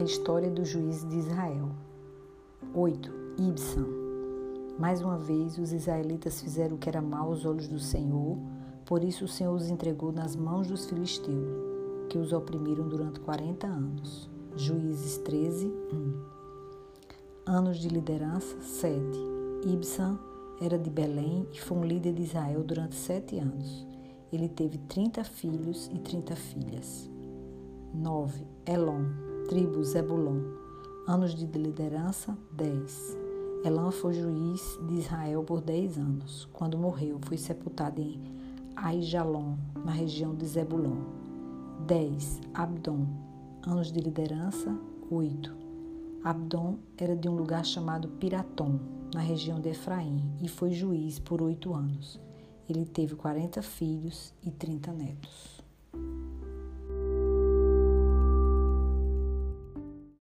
A história dos juízes de Israel. 8. Ibsan. Mais uma vez, os israelitas fizeram o que era mal aos olhos do Senhor, por isso o Senhor os entregou nas mãos dos filisteus, que os oprimiram durante 40 anos. Juízes 13, 1. Anos de liderança, 7. Ibsan era de Belém e foi um líder de Israel durante sete anos. Ele teve 30 filhos e 30 filhas. 9. Elon, tribo Zebulon. Anos de liderança, 10. Elã foi juiz de Israel por 10 anos. Quando morreu, foi sepultado em Aijalon, na região de Zebulon. 10. Abdon. Anos de liderança, 8. Abdon era de um lugar chamado Piratom, na região de Efraim, e foi juiz por oito anos. Ele teve 40 filhos e 30 netos.